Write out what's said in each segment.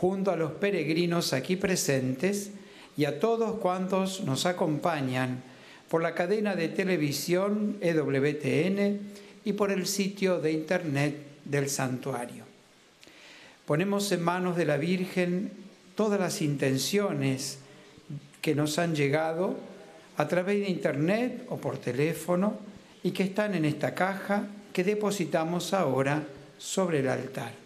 junto a los peregrinos aquí presentes y a todos cuantos nos acompañan por la cadena de televisión EWTN y por el sitio de internet del santuario. Ponemos en manos de la Virgen todas las intenciones que nos han llegado a través de internet o por teléfono y que están en esta caja que depositamos ahora sobre el altar.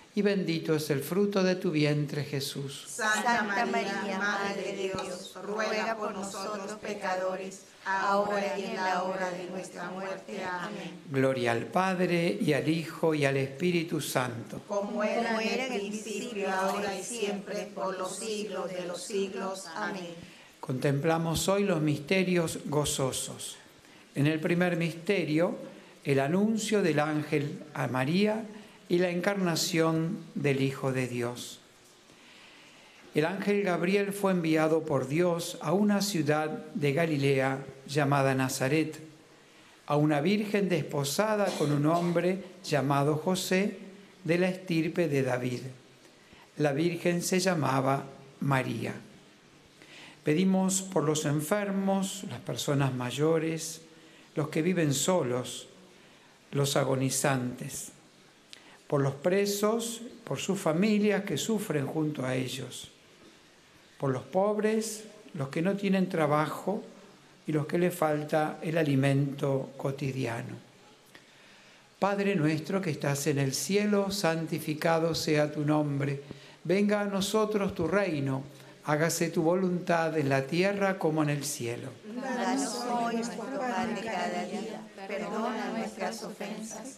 bendito es el fruto de tu vientre, Jesús. Santa María, Madre de Dios, ruega por nosotros pecadores, ahora y en la hora de nuestra muerte. Amén. Gloria al Padre, y al Hijo, y al Espíritu Santo. Como era en el principio, ahora y siempre, por los siglos de los siglos. Amén. Contemplamos hoy los misterios gozosos. En el primer misterio, el anuncio del ángel a María, y la encarnación del Hijo de Dios. El ángel Gabriel fue enviado por Dios a una ciudad de Galilea llamada Nazaret, a una virgen desposada con un hombre llamado José de la estirpe de David. La virgen se llamaba María. Pedimos por los enfermos, las personas mayores, los que viven solos, los agonizantes por los presos, por sus familias que sufren junto a ellos, por los pobres, los que no tienen trabajo y los que les falta el alimento cotidiano. Padre nuestro que estás en el cielo, santificado sea tu nombre, venga a nosotros tu reino, hágase tu voluntad en la tierra como en el cielo. Danos hoy nuestro pan de cada día, perdona nuestras ofensas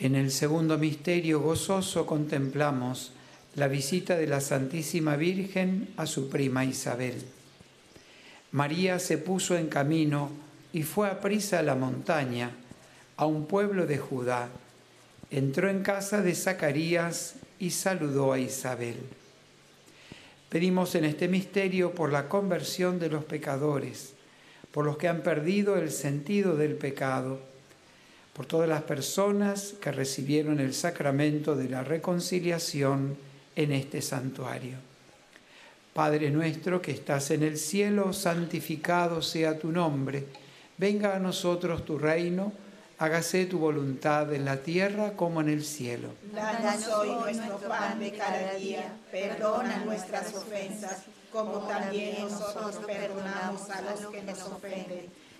En el segundo misterio gozoso contemplamos la visita de la Santísima Virgen a su prima Isabel. María se puso en camino y fue a prisa a la montaña, a un pueblo de Judá. Entró en casa de Zacarías y saludó a Isabel. Pedimos en este misterio por la conversión de los pecadores, por los que han perdido el sentido del pecado, por todas las personas que recibieron el sacramento de la reconciliación en este santuario. Padre nuestro que estás en el cielo, santificado sea tu nombre, venga a nosotros tu reino, hágase tu voluntad en la tierra como en el cielo. Danos hoy nuestro pan de cada día, perdona nuestras ofensas, como también nosotros perdonamos a los que nos ofenden.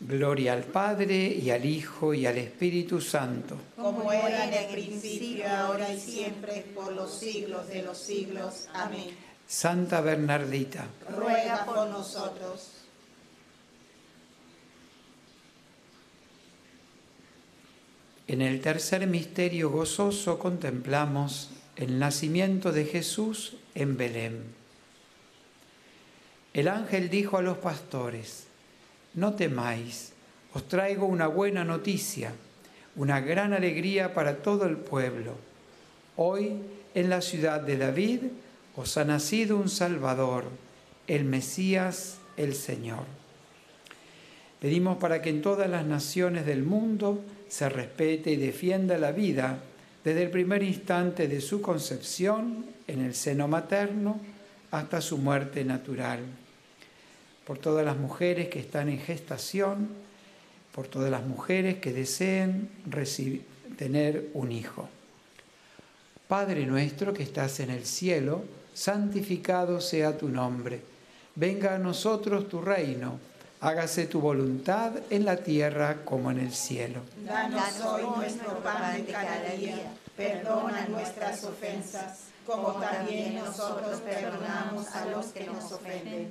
Gloria al Padre y al Hijo y al Espíritu Santo. Como era en el principio, ahora y siempre, por los siglos de los siglos. Amén. Santa Bernardita, Ruega por nosotros. en el tercer misterio gozoso contemplamos el nacimiento de Jesús en Belén. El ángel dijo a los pastores, no temáis, os traigo una buena noticia, una gran alegría para todo el pueblo. Hoy en la ciudad de David os ha nacido un Salvador, el Mesías, el Señor. Pedimos para que en todas las naciones del mundo se respete y defienda la vida desde el primer instante de su concepción en el seno materno hasta su muerte natural. Por todas las mujeres que están en gestación, por todas las mujeres que deseen tener un hijo. Padre nuestro que estás en el cielo, santificado sea tu nombre. Venga a nosotros tu reino hágase tu voluntad en la tierra como en el cielo. Danos hoy nuestro pan de cada día. Perdona nuestras ofensas, como también nosotros perdonamos a los que nos ofenden.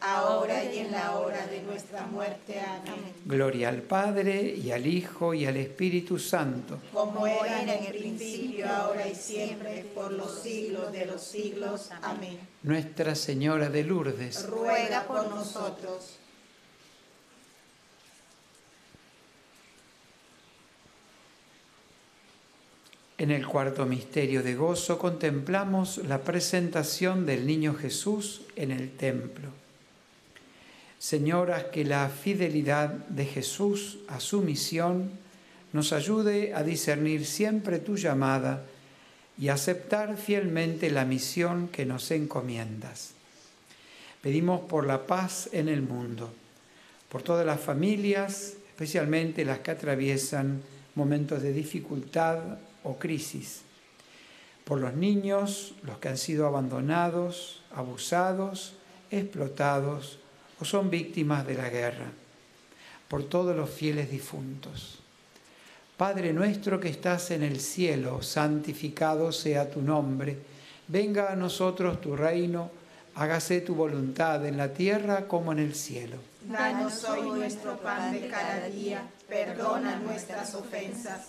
ahora y en la hora de nuestra muerte. Amén. Gloria al Padre y al Hijo y al Espíritu Santo. Como era en el principio, ahora y siempre, por los siglos de los siglos. Amén. Nuestra Señora de Lourdes, Ruega por nosotros. en el cuarto misterio de gozo contemplamos la presentación del niño Jesús en el templo. Señora, que la fidelidad de Jesús a su misión nos ayude a discernir siempre tu llamada y aceptar fielmente la misión que nos encomiendas. Pedimos por la paz en el mundo, por todas las familias, especialmente las que atraviesan momentos de dificultad o crisis, por los niños, los que han sido abandonados, abusados, explotados o son víctimas de la guerra, por todos los fieles difuntos. Padre nuestro que estás en el cielo, santificado sea tu nombre, venga a nosotros tu reino, hágase tu voluntad en la tierra como en el cielo. Danos hoy nuestro pan de cada día, perdona nuestras ofensas,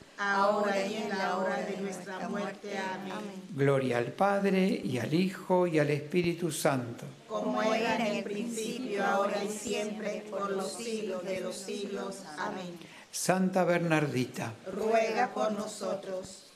ahora y en la hora de nuestra muerte. Amén. Gloria al Padre y al Hijo y al Espíritu Santo. Como era en el principio, ahora y siempre, por los siglos de los siglos. Amén. Santa Bernardita, ruega por nosotros.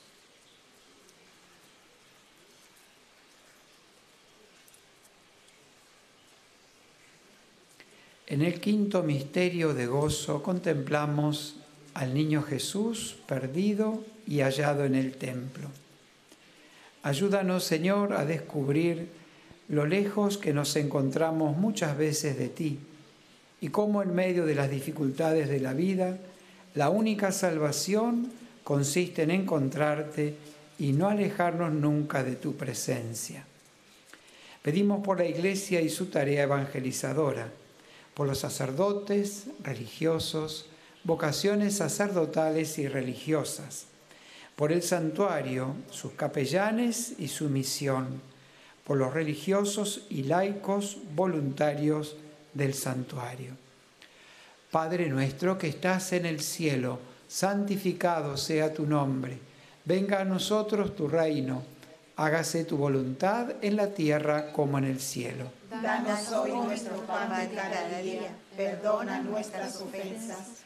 En el quinto misterio de gozo contemplamos al niño Jesús perdido y hallado en el templo. Ayúdanos, Señor, a descubrir lo lejos que nos encontramos muchas veces de ti y cómo en medio de las dificultades de la vida, la única salvación consiste en encontrarte y no alejarnos nunca de tu presencia. Pedimos por la Iglesia y su tarea evangelizadora por los sacerdotes, religiosos, vocaciones sacerdotales y religiosas, por el santuario, sus capellanes y su misión, por los religiosos y laicos voluntarios del santuario. Padre nuestro que estás en el cielo, santificado sea tu nombre, venga a nosotros tu reino, hágase tu voluntad en la tierra como en el cielo. Danos hoy nuestro pan de cada día. Perdona nuestras ofensas,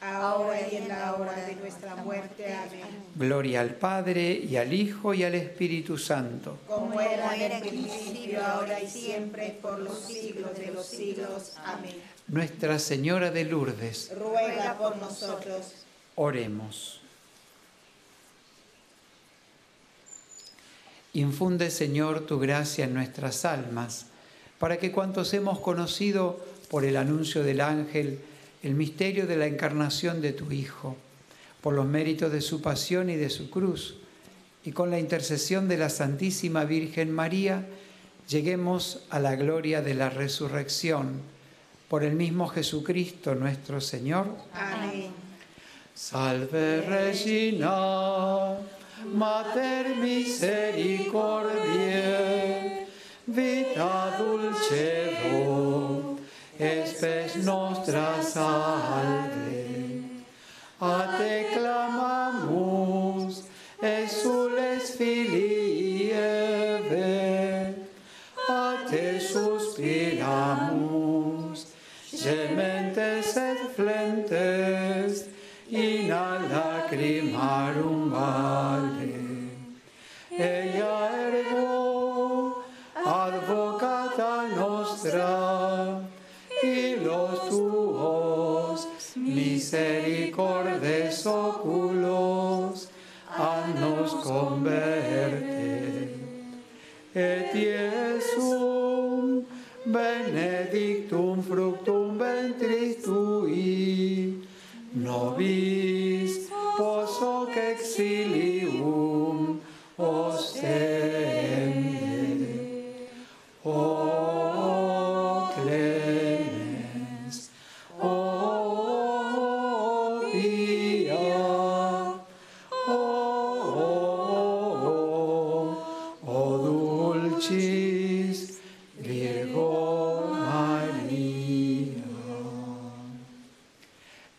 ahora y en la hora de nuestra muerte. Amén. Gloria al Padre y al Hijo y al Espíritu Santo. Como era en el principio, ahora y siempre, por los siglos de los siglos. Amén. Nuestra Señora de Lourdes, Ruega por nosotros. oremos. Infunde, Señor, tu gracia en nuestras almas, para que cuantos hemos conocido por el anuncio del ángel el misterio de la encarnación de tu Hijo, por los méritos de su pasión y de su cruz, y con la intercesión de la Santísima Virgen María, lleguemos a la gloria de la resurrección, por el mismo Jesucristo nuestro Señor. Amén. Salve Regina, Mater misericordiae, vita dulcedo, espes nostra salve. A te clamamus, exules filii Eve, a te suspiramus, gementes et flentes, in a lacrimarum vale. Fructum ventris tui, nobis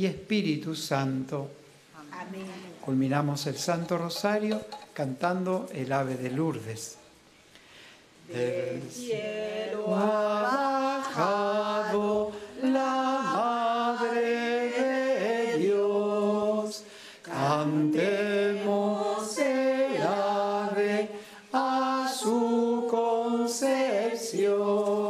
y Espíritu Santo. Amén. Culminamos el Santo Rosario cantando el Ave de Lourdes. Del cielo ha bajado la Madre de Dios. Cantemos el Ave a su concepción.